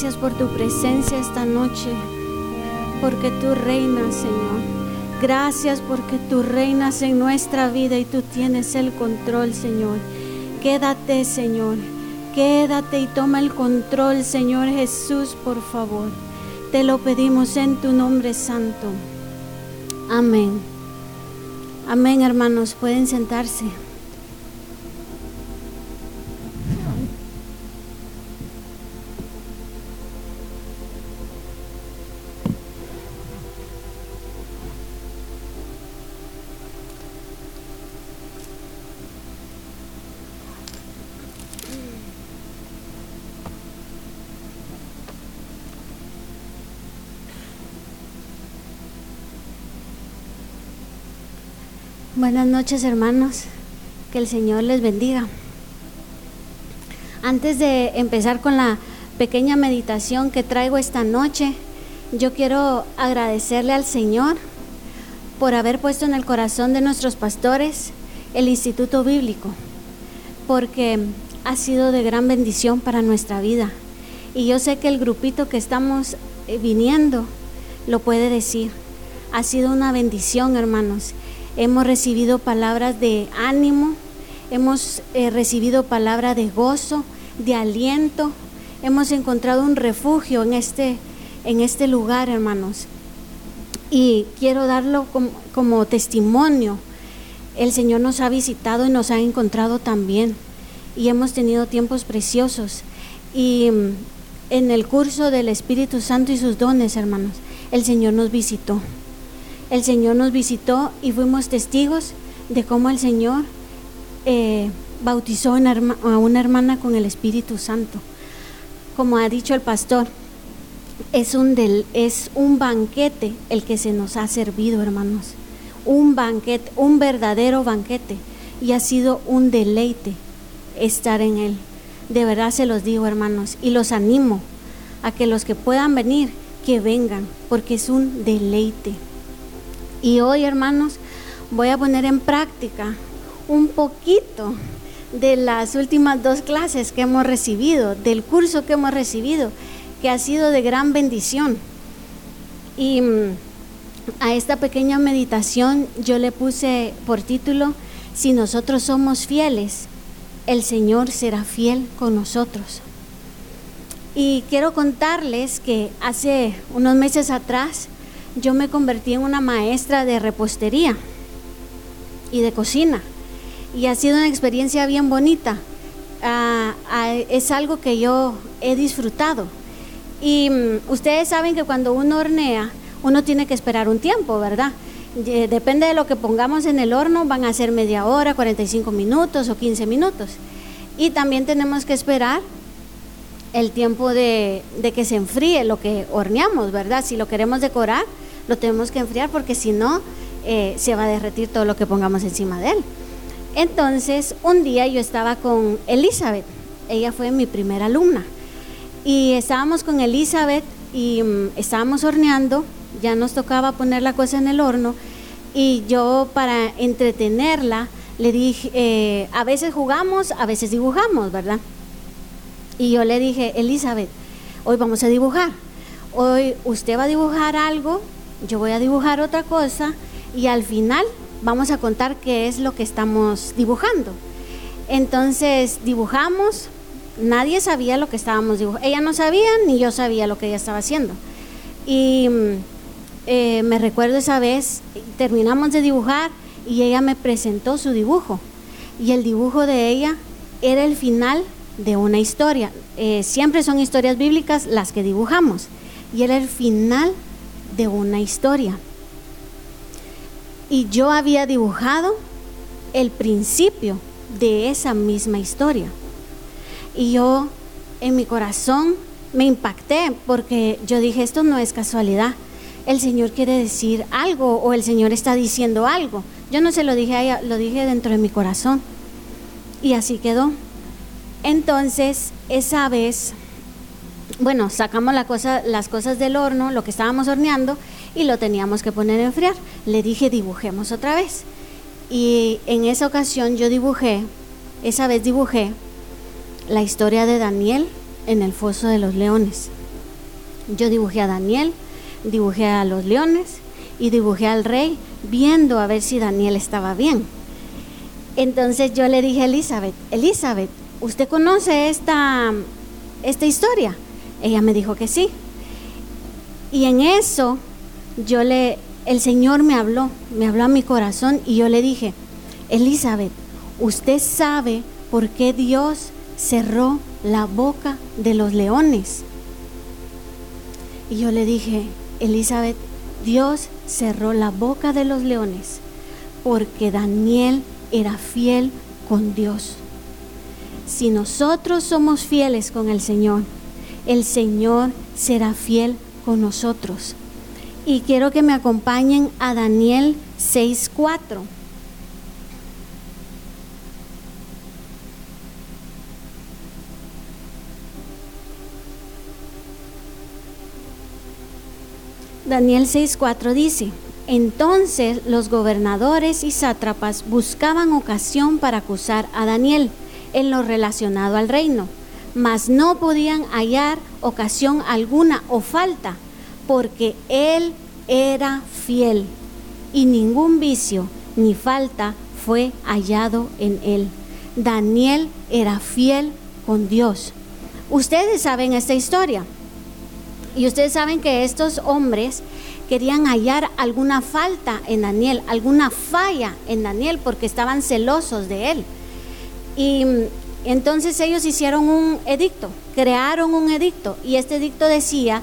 Gracias por tu presencia esta noche, porque tú reinas Señor. Gracias porque tú reinas en nuestra vida y tú tienes el control Señor. Quédate Señor. Quédate y toma el control Señor Jesús, por favor. Te lo pedimos en tu nombre santo. Amén. Amén hermanos, pueden sentarse. Buenas noches hermanos, que el Señor les bendiga. Antes de empezar con la pequeña meditación que traigo esta noche, yo quiero agradecerle al Señor por haber puesto en el corazón de nuestros pastores el Instituto Bíblico, porque ha sido de gran bendición para nuestra vida. Y yo sé que el grupito que estamos eh, viniendo lo puede decir. Ha sido una bendición, hermanos hemos recibido palabras de ánimo, hemos eh, recibido palabra de gozo, de aliento, hemos encontrado un refugio en este, en este lugar, hermanos. Y quiero darlo como, como testimonio. El Señor nos ha visitado y nos ha encontrado también. Y hemos tenido tiempos preciosos. Y mm, en el curso del Espíritu Santo y sus dones, hermanos, el Señor nos visitó el Señor nos visitó y fuimos testigos de cómo el Señor eh, bautizó a una hermana con el Espíritu Santo. Como ha dicho el pastor, es un, del, es un banquete el que se nos ha servido, hermanos. Un banquete, un verdadero banquete. Y ha sido un deleite estar en él. De verdad se los digo, hermanos. Y los animo a que los que puedan venir, que vengan, porque es un deleite. Y hoy, hermanos, voy a poner en práctica un poquito de las últimas dos clases que hemos recibido, del curso que hemos recibido, que ha sido de gran bendición. Y mm, a esta pequeña meditación yo le puse por título, si nosotros somos fieles, el Señor será fiel con nosotros. Y quiero contarles que hace unos meses atrás yo me convertí en una maestra de repostería y de cocina. Y ha sido una experiencia bien bonita. Ah, ah, es algo que yo he disfrutado. Y mm, ustedes saben que cuando uno hornea, uno tiene que esperar un tiempo, ¿verdad? Depende de lo que pongamos en el horno, van a ser media hora, 45 minutos o 15 minutos. Y también tenemos que esperar el tiempo de, que se enfríe lo que horneamos, ¿verdad? Si lo queremos decorar, lo tenemos que enfriar porque si no, eh, se va a derretir todo lo que pongamos encima de él. Entonces, un día yo estaba con Elizabeth, ella fue mi primera alumna, y estábamos con Elizabeth y mm, estábamos horneando, ya nos tocaba poner la cosa en el horno, y yo para entretenerla le dije, eh, a veces jugamos, a veces dibujamos, ¿verdad? Y yo le dije, Elizabeth, hoy vamos a dibujar. Hoy usted va a dibujar algo yo voy a dibujar otra cosa y al final vamos a contar qué es lo que estamos dibujando. Entonces dibujamos, nadie sabía lo que estábamos dibujando. Ella no sabía ni yo sabía lo que ella estaba haciendo. Y eh, me recuerdo esa vez, terminamos de dibujar y ella me presentó su dibujo. Y el dibujo de ella era el final de una historia. Eh, siempre son historias bíblicas las que dibujamos. Y era el final de una historia. Y yo había dibujado el principio de esa misma historia. Y yo en mi corazón me impacté porque yo dije, esto no es casualidad. El Señor quiere decir algo o el Señor está diciendo algo. Yo no se lo dije a ella, lo dije dentro de mi corazón. Y así quedó. Entonces, esa vez bueno, sacamos la cosa, las cosas del horno, lo que estábamos horneando, y lo teníamos que poner a enfriar. Le dije, dibujemos otra vez. Y en esa ocasión yo dibujé, esa vez dibujé la historia de Daniel en el foso de los leones. Yo dibujé a Daniel, dibujé a los leones y dibujé al rey viendo a ver si Daniel estaba bien. Entonces yo le dije a Elizabeth, Elizabeth, ¿usted conoce esta, esta historia? Ella me dijo que sí. Y en eso yo le, el Señor me habló, me habló a mi corazón y yo le dije, Elizabeth, usted sabe por qué Dios cerró la boca de los leones. Y yo le dije, Elizabeth, Dios cerró la boca de los leones porque Daniel era fiel con Dios. Si nosotros somos fieles con el Señor, el Señor será fiel con nosotros. Y quiero que me acompañen a Daniel 6.4. Daniel 6.4 dice, entonces los gobernadores y sátrapas buscaban ocasión para acusar a Daniel en lo relacionado al reino, mas no podían hallar ocasión alguna o falta, porque él era fiel y ningún vicio ni falta fue hallado en él. Daniel era fiel con Dios. Ustedes saben esta historia. Y ustedes saben que estos hombres querían hallar alguna falta en Daniel, alguna falla en Daniel, porque estaban celosos de él. Y mm, entonces ellos hicieron un edicto, crearon un edicto, y este edicto decía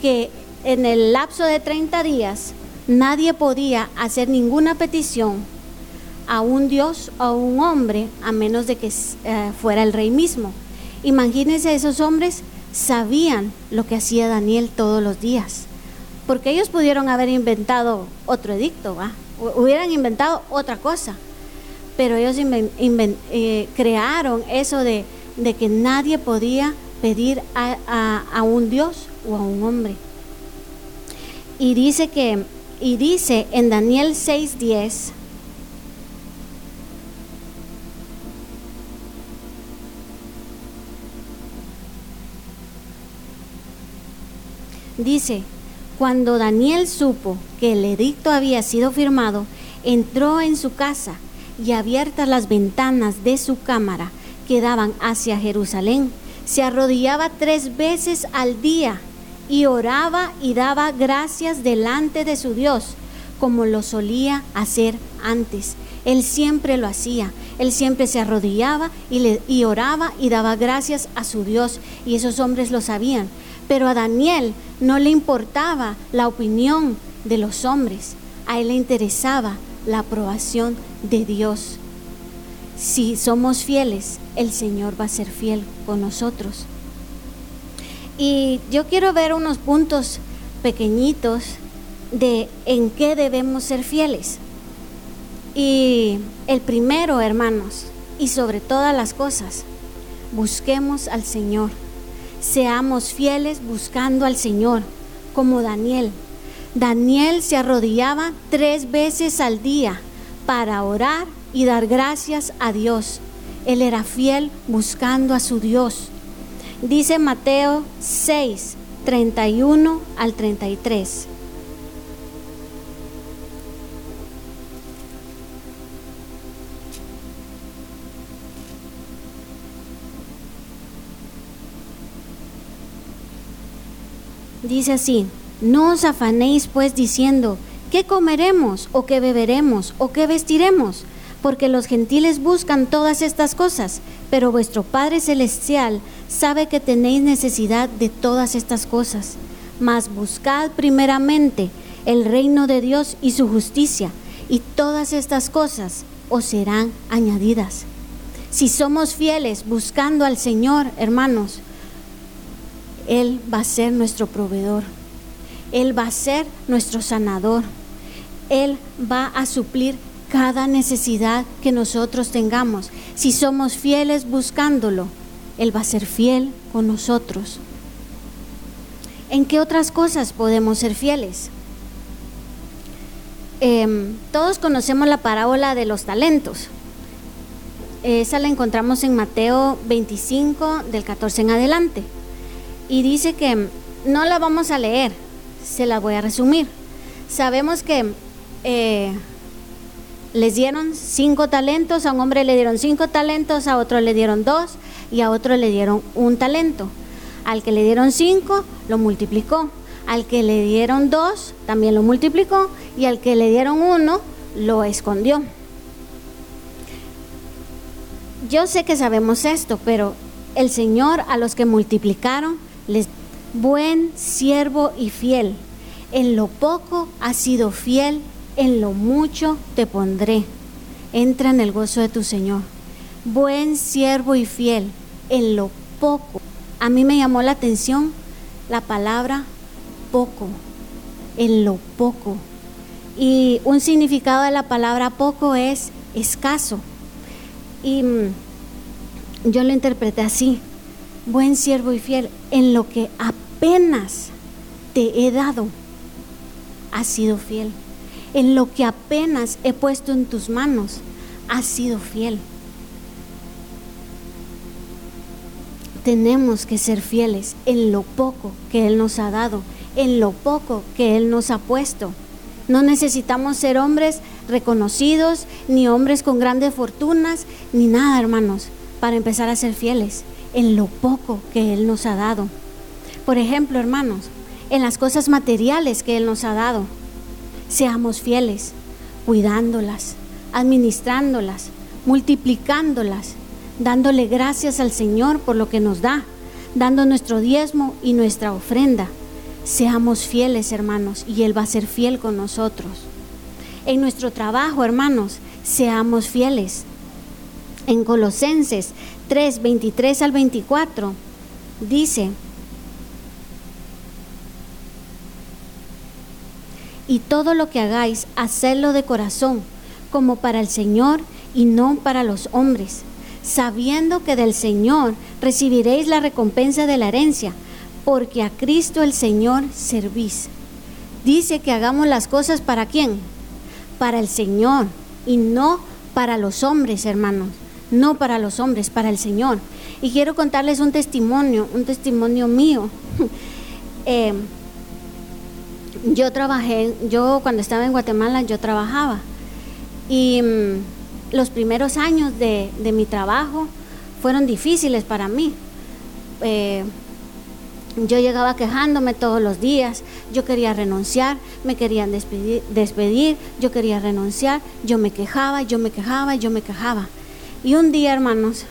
que en el lapso de 30 días nadie podía hacer ninguna petición a un Dios o a un hombre a menos de que eh, fuera el rey mismo. Imagínense esos hombres sabían lo que hacía Daniel todos los días, porque ellos pudieron haber inventado otro edicto, ¿va? hubieran inventado otra cosa, pero ellos eh, crearon eso de, que nadie podía pedir a, a un Dios o a un hombre. Y dice que, y dice en Daniel 6:10, Dice, cuando Daniel supo que el edicto había sido firmado, entró en su casa y abiertas las ventanas de su cámara que daban hacia Jerusalén, se arrodillaba tres veces al día y oraba y daba gracias delante de su Dios, como lo solía hacer antes. Él siempre lo hacía, él siempre se arrodillaba y, oraba y daba gracias a su Dios, y esos hombres lo sabían. Pero a Daniel no le importaba la opinión de los hombres, a él le interesaba la aprobación de Dios. Si somos fieles, el Señor va a ser fiel con nosotros. Y yo quiero ver unos puntos pequeñitos de en qué debemos ser fieles. Y el primero, hermanos, y sobre todas las cosas, busquemos al Señor seamos fieles buscando al Señor, como Daniel. Daniel se arrodillaba tres veces al día para orar y dar gracias a Dios. Él era fiel buscando a su Dios. Dice Mateo 6, 31 al 33. Dice así, no os afanéis pues diciendo, ¿qué comeremos o qué beberemos o qué vestiremos? Porque los gentiles buscan todas estas cosas, pero vuestro Padre Celestial sabe que tenéis necesidad de todas estas cosas. Mas buscad primeramente el reino de Dios y su justicia, y todas estas cosas os serán añadidas. Si somos fieles buscando al Señor, hermanos, él va a ser nuestro proveedor. Él va a ser nuestro sanador. Él va a suplir cada necesidad que nosotros tengamos. Si somos fieles buscándolo, Él va a ser fiel con nosotros. ¿En qué otras cosas podemos ser fieles? Em, todos conocemos la parábola de los talentos. esa la encontramos en Mateo 25, del 14 en adelante. Y dice que no la vamos a leer, se la voy a resumir. Sabemos que eh, les dieron cinco talentos, a un hombre le dieron cinco talentos, a otro le dieron dos y a otro le dieron un talento. Al que le dieron cinco, lo multiplicó. Al que le dieron dos, también lo multiplicó. Y al que le dieron uno, lo escondió. Yo sé que sabemos esto, pero el Señor a los que multiplicaron les buen siervo y fiel. En lo poco has sido fiel, en lo mucho te pondré. Entra en el gozo de tu Señor. Buen siervo y fiel, en lo poco. A mí me llamó la atención la palabra poco, en lo poco. Y un significado de la palabra poco es escaso. Y mm, yo lo interpreté así, buen siervo y fiel, en lo que apenas te he dado, has sido fiel. En lo que apenas he puesto en tus manos, has sido fiel. Tenemos que ser fieles en lo poco que Él nos ha dado, en lo poco que Él nos ha puesto. No necesitamos ser hombres reconocidos, ni hombres con grandes fortunas, ni nada, hermanos, para empezar a ser fieles en lo poco que Él nos ha dado. Por ejemplo, hermanos, en las cosas materiales que Él nos ha dado, seamos fieles, cuidándolas, administrándolas, multiplicándolas, dándole gracias al Señor por lo que nos da, dando nuestro diezmo y nuestra ofrenda. Seamos fieles, hermanos, y Él va a ser fiel con nosotros. En nuestro trabajo, hermanos, seamos fieles. En Colosenses 3, 23 al 24, dice, y todo lo que hagáis, hacedlo de corazón, como para el Señor y no para los hombres, sabiendo que del Señor recibiréis la recompensa de la herencia, porque a Cristo el Señor servís. Dice que hagamos las cosas para quién? Para el Señor y no para los hombres, hermanos. No para los hombres, para el Señor. Y quiero contarles un testimonio, un testimonio mío. Eh, yo trabajé, yo cuando estaba en Guatemala, yo trabajaba. Y mm, los primeros años de, mi trabajo fueron difíciles para mí. Eh, yo llegaba quejándome todos los días, yo quería renunciar, me querían despedir, despedir, yo quería renunciar, yo me quejaba, yo me quejaba, yo me quejaba. Y un día, hermanos,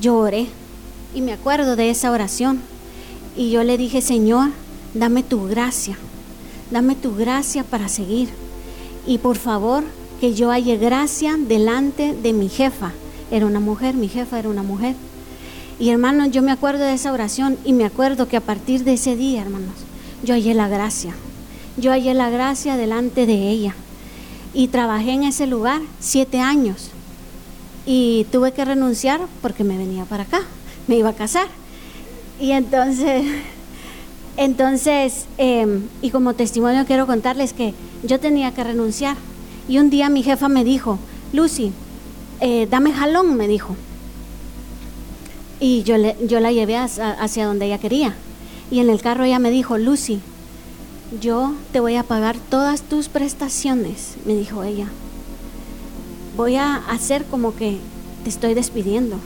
yo oré y me acuerdo de esa oración. Y yo le dije, Señor, dame tu gracia, dame tu gracia para seguir. Y por favor, que yo haya gracia delante de mi jefa. Era una mujer, mi jefa era una mujer. Y hermanos, yo me acuerdo de esa oración y me acuerdo que a partir de ese día, hermanos, yo hallé la gracia. Yo hallé la gracia delante de ella. Y trabajé en ese lugar siete años. Y tuve que renunciar porque me venía para acá. Me iba a casar. Y entonces, entonces, em, y como testimonio quiero contarles que yo tenía que renunciar. Y un día mi jefa me dijo, Lucy, eh, dame jalón, me dijo. Y yo, le, yo la llevé hacia, donde ella quería. Y en el carro ella me dijo, Lucy, yo te voy a pagar todas tus prestaciones, me dijo ella. Voy a hacer como que te estoy despidiendo.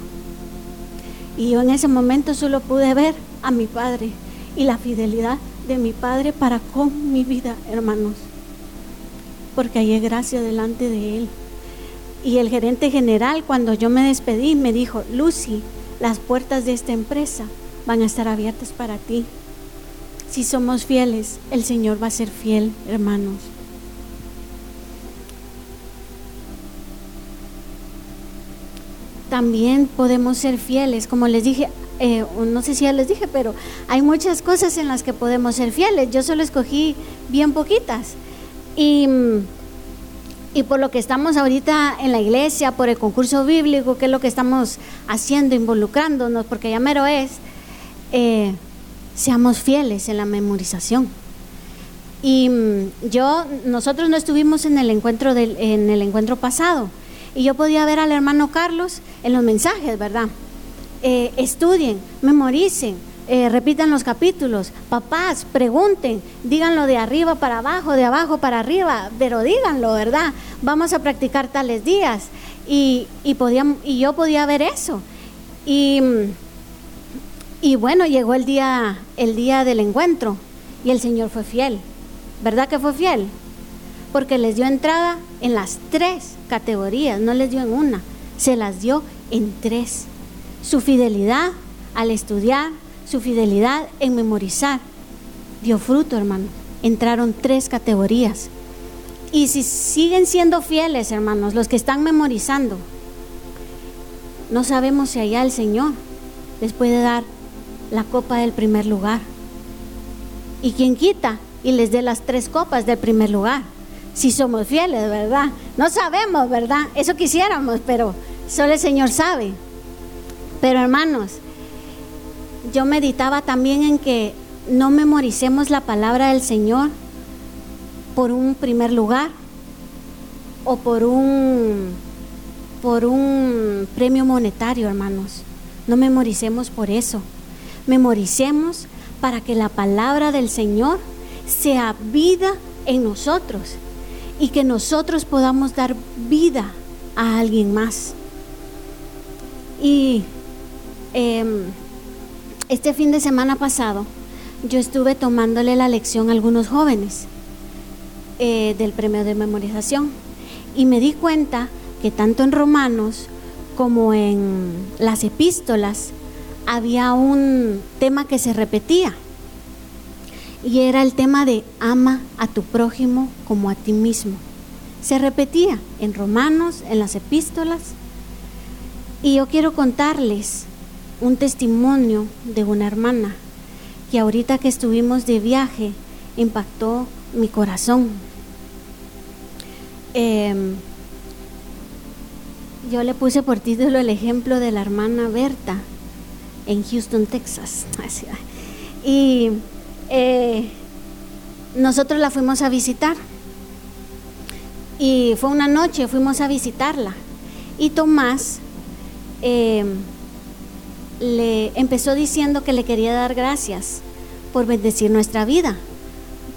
Y yo en ese momento solo pude ver a mi padre y la fidelidad de mi padre para con mi vida, hermanos. Porque hay gracia delante de él. Y el gerente general, cuando yo me despedí, me dijo, Lucy, las puertas de esta empresa van a estar abiertas para ti. Si somos fieles, el Señor va a ser fiel, hermanos. También podemos ser fieles, como les dije, eh, no sé si ya les dije, pero hay muchas cosas en las que podemos ser fieles. Yo solo escogí bien poquitas. Y mm, y por lo que estamos ahorita en la iglesia, por el concurso bíblico, que es lo que estamos haciendo, involucrándonos, porque ya mero es, eh, seamos fieles en la memorización. Y mm, yo, nosotros no estuvimos en el encuentro del, en el encuentro pasado, Y yo podía ver al hermano Carlos en los mensajes, ¿verdad? Eh, estudien, memoricen, eh, repitan los capítulos. Papás, pregunten, díganlo de arriba para abajo, de abajo para arriba, pero díganlo, ¿verdad? Vamos a practicar tales días. Y, y, y yo podía ver eso. Y, y bueno, llegó el día, el día del encuentro y el Señor fue fiel. ¿Verdad que fue fiel? Porque les dio entrada en las tres categorías, no les dio en una, se las dio en tres. Su fidelidad al estudiar, su fidelidad en memorizar, dio fruto, hermano. Entraron tres categorías. Y si siguen siendo fieles, hermanos, los que están memorizando, no sabemos si allá el Señor les puede dar la copa del primer lugar. ¿Y quien quita? Y les dé las tres copas del primer lugar. Si somos fieles, ¿verdad? No sabemos, ¿verdad? Eso quisiéramos, pero solo el Señor sabe. Pero hermanos, yo meditaba también en que no memoricemos la palabra del Señor por un primer lugar o por un por un premio monetario, hermanos. No memoricemos por eso. Memoricemos para que la palabra del Señor sea vida en nosotros y que nosotros podamos dar vida a alguien más. Y em, este fin de semana pasado yo estuve tomándole la lección a algunos jóvenes eh, del premio de memorización y me di cuenta que tanto en Romanos como en las epístolas había un tema que se repetía y era el tema de ama a tu prójimo como a ti mismo. Se repetía en Romanos, en las epístolas. Y yo quiero contarles un testimonio de una hermana que ahorita que estuvimos de viaje impactó mi corazón. Em, yo le puse por título el ejemplo de la hermana Berta en Houston, Texas. Y eh, nosotros la fuimos a visitar. Y fue una noche, fuimos a visitarla. Y Tomás eh, le empezó diciendo que le quería dar gracias por bendecir nuestra vida.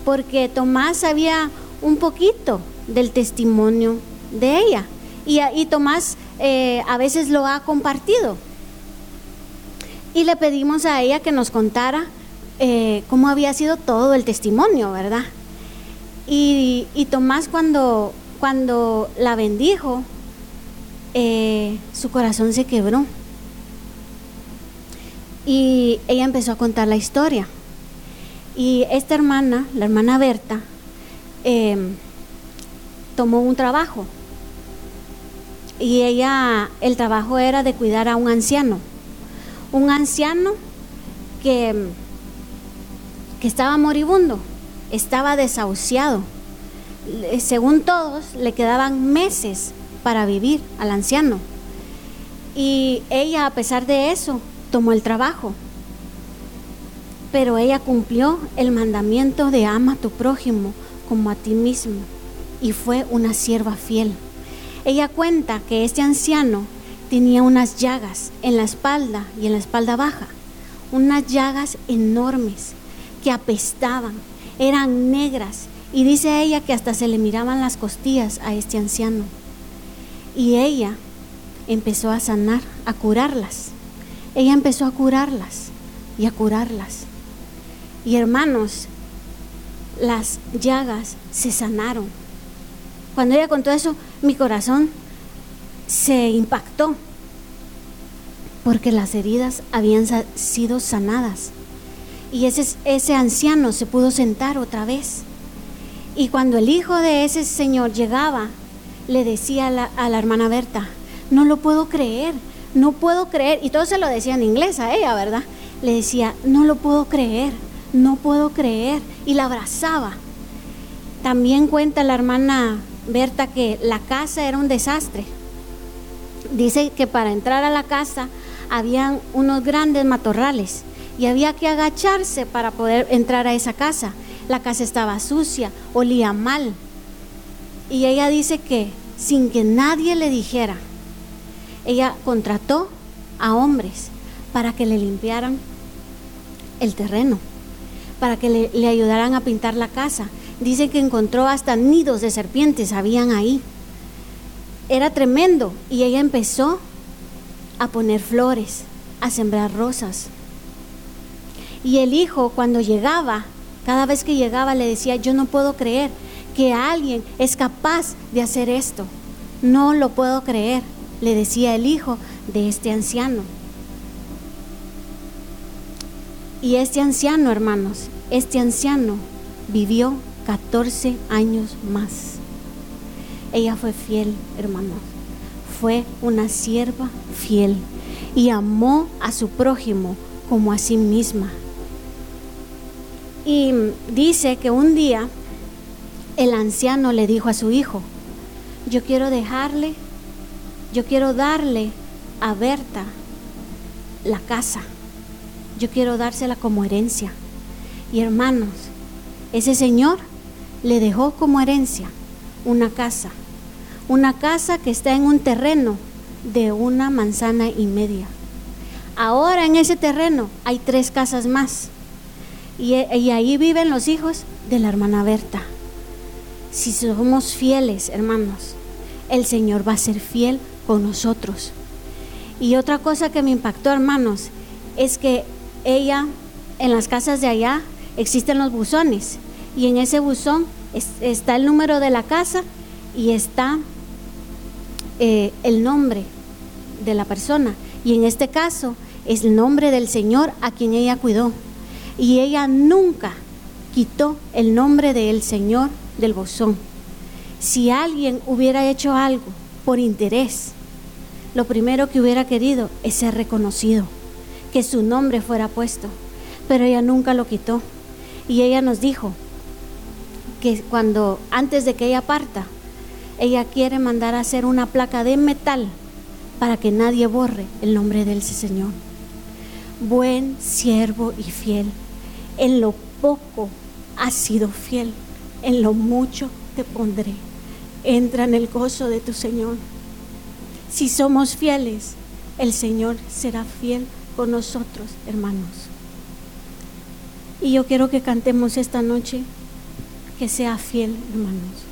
Porque Tomás sabía un poquito del testimonio de ella. Y, Tomás eh, a veces lo ha compartido. Y le pedimos a ella que nos contara eh, cómo había sido todo el testimonio, ¿verdad? Y, Tomás cuando, cuando la bendijo, eh, su corazón se quebró. Y ella empezó a contar la historia. Y esta hermana, la hermana Berta, em, tomó un trabajo. Y ella, el trabajo era de cuidar a un anciano. Un anciano que que estaba moribundo, estaba desahuciado. Según todos, le quedaban meses para vivir al anciano. Y ella, a pesar de eso, tomó el trabajo. Pero ella cumplió el mandamiento de ama a tu prójimo como a ti mismo. Y fue una sierva fiel. Ella cuenta que este anciano tenía unas llagas en la espalda y en la espalda baja. Unas llagas enormes que apestaban, eran negras, y dice ella que hasta se le miraban las costillas a este anciano. Y ella empezó a sanar, a curarlas. Ella empezó a curarlas y a curarlas. Y hermanos, las llagas se sanaron. Cuando ella contó eso, mi corazón se impactó porque las heridas habían sido sanadas. Y ese, ese anciano se pudo sentar otra vez. Y cuando el hijo de ese señor llegaba, le decía a la, a la hermana Berta, no lo puedo creer, no puedo creer. Y todo se lo decía en inglés a ella, ¿verdad? Le decía, no lo puedo creer, no puedo creer. Y la abrazaba. También cuenta la hermana Berta que la casa era un desastre. Dice que para entrar a la casa habían unos grandes matorrales y había que agacharse para poder entrar a esa casa. La casa estaba sucia, olía mal. Y ella dice que sin que nadie le dijera. Ella contrató a hombres para que le limpiaran el terreno, para que le, ayudaran a pintar la casa. Dice que encontró hasta nidos de serpientes, habían ahí. Era tremendo y ella empezó a poner flores, a sembrar rosas. Y el hijo cuando llegaba, cada vez que llegaba le decía, yo no puedo creer que alguien es capaz de hacer esto. No lo puedo creer, le decía el hijo de este anciano. Y este anciano, hermanos, este anciano vivió 14 años más. Ella fue fiel, hermanos. Fue una sierva fiel y amó a su prójimo como a sí misma. Y dice que un día el anciano le dijo a su hijo, yo quiero dejarle, yo quiero darle a Berta la casa, yo quiero dársela como herencia. Y hermanos, ese señor le dejó como herencia una casa, una casa que está en un terreno de una manzana y media. Ahora en ese terreno hay tres casas más y, y ahí viven los hijos de la hermana Berta. Si somos fieles, hermanos, el Señor va a ser fiel con nosotros. Y otra cosa que me impactó, hermanos, es que ella, en las casas de allá, existen los buzones. Y en ese buzón está el número de la casa y está eh, el nombre de la persona. Y en este caso es el nombre del Señor a quien ella cuidó. Y ella nunca quitó el nombre del Señor del bozón. Si alguien hubiera hecho algo por interés, lo primero que hubiera querido es ser reconocido, que su nombre fuera puesto, pero ella nunca lo quitó. Y ella nos dijo que cuando, antes de que ella parta, ella quiere mandar a hacer una placa de metal para que nadie borre el nombre del Señor. Buen siervo y fiel, en lo poco has sido fiel en lo mucho te pondré. Entra en el gozo de tu Señor. Si somos fieles, el Señor será fiel con nosotros, hermanos. Y yo quiero que cantemos esta noche, que sea fiel, hermanos.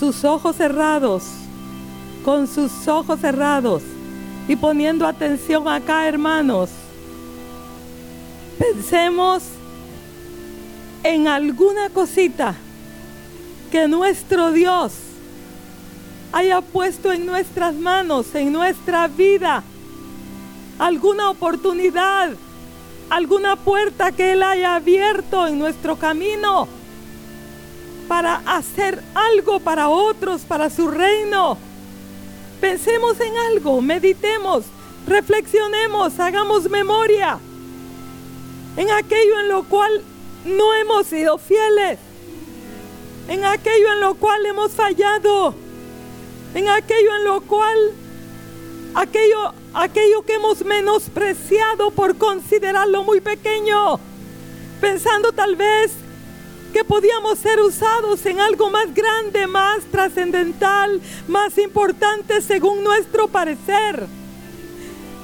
Sus ojos cerrados, con sus ojos cerrados y poniendo atención acá, hermanos, pensemos en alguna cosita que nuestro Dios haya puesto en nuestras manos, en nuestra vida, alguna oportunidad, alguna puerta que Él haya abierto en nuestro camino para hacer algo para otros, para su reino. Pensemos en algo, meditemos, reflexionemos, hagamos memoria en aquello en lo cual no hemos sido fieles, en aquello en lo cual hemos fallado, en aquello en lo cual aquello aquello que hemos menospreciado por considerarlo muy pequeño, pensando tal vez que podíamos ser usados en algo más grande, más trascendental, más importante según nuestro parecer.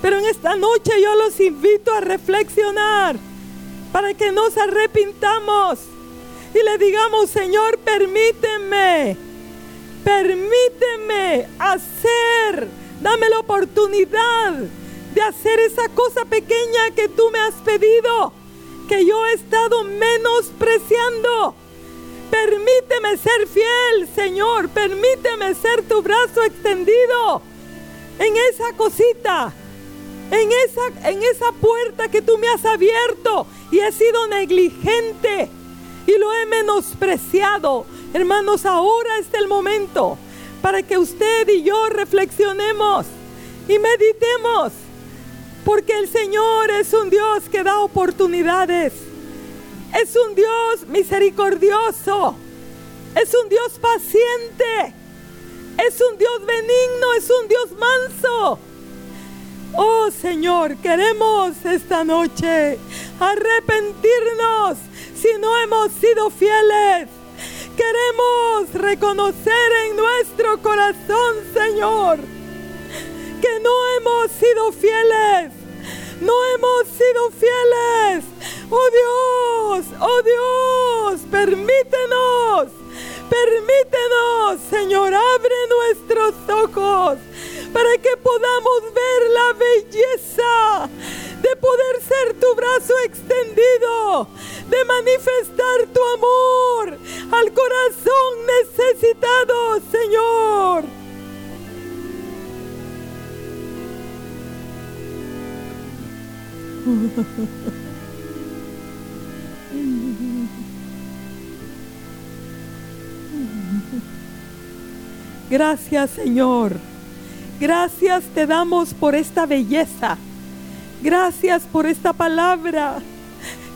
Pero en esta noche yo los invito a reflexionar para que nos arrepintamos y le digamos, Señor, permíteme, permíteme hacer, dame la oportunidad de hacer esa cosa pequeña que tú me has pedido que yo he estado menospreciando. Permíteme ser fiel, Señor. Permíteme ser tu brazo extendido en esa cosita, en esa, en esa puerta que tú me has abierto y he sido negligente y lo he menospreciado. Hermanos, ahora es el momento para que usted y yo reflexionemos y meditemos porque el Señor es un Dios que da oportunidades. Es un Dios misericordioso. Es un Dios paciente. Es un Dios benigno. Es un Dios manso. Oh Señor, queremos esta noche arrepentirnos si no hemos sido fieles. Queremos reconocer en nuestro corazón, Señor, que no hemos sido fieles no hemos sido fieles. Oh Dios, oh Dios, permítenos, permítenos, Señor, abre nuestros ojos para que podamos ver la belleza de poder ser tu brazo extendido, de manifestar Gracias Señor. Gracias te damos por esta belleza. Gracias por esta palabra.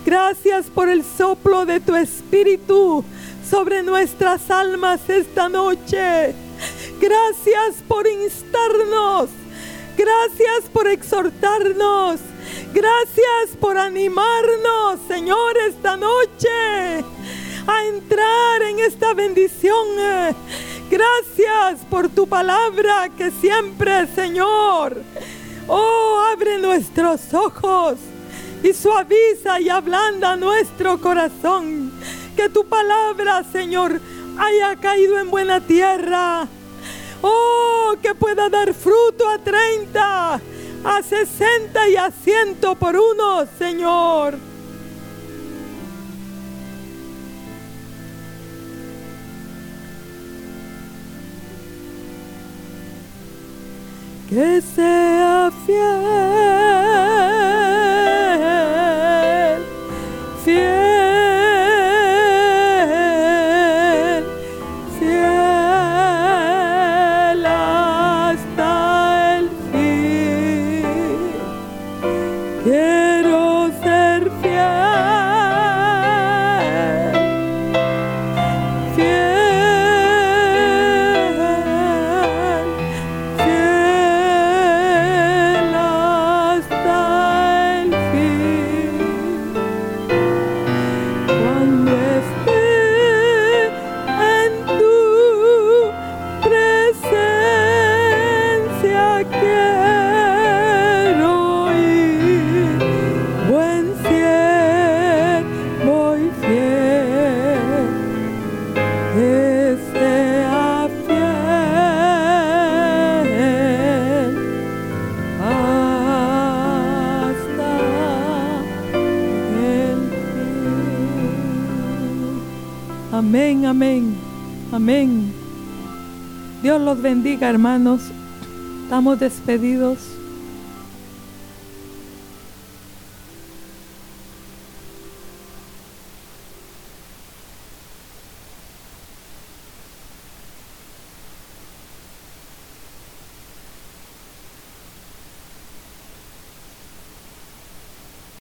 Gracias por el soplo de tu espíritu sobre nuestras almas esta noche. Gracias por instarnos. Gracias por exhortarnos. Gracias por animarnos, Señor, esta noche a entrar en esta bendición. Gracias por tu palabra que siempre, Señor, oh, abre nuestros ojos y suaviza y ablanda nuestro corazón. Que tu palabra, Señor, haya caído en buena tierra. Oh, que pueda dar fruto a 30 a 60 y a 100 por uno, Señor. Que sea fiel. Los bendiga, hermanos. Estamos despedidos.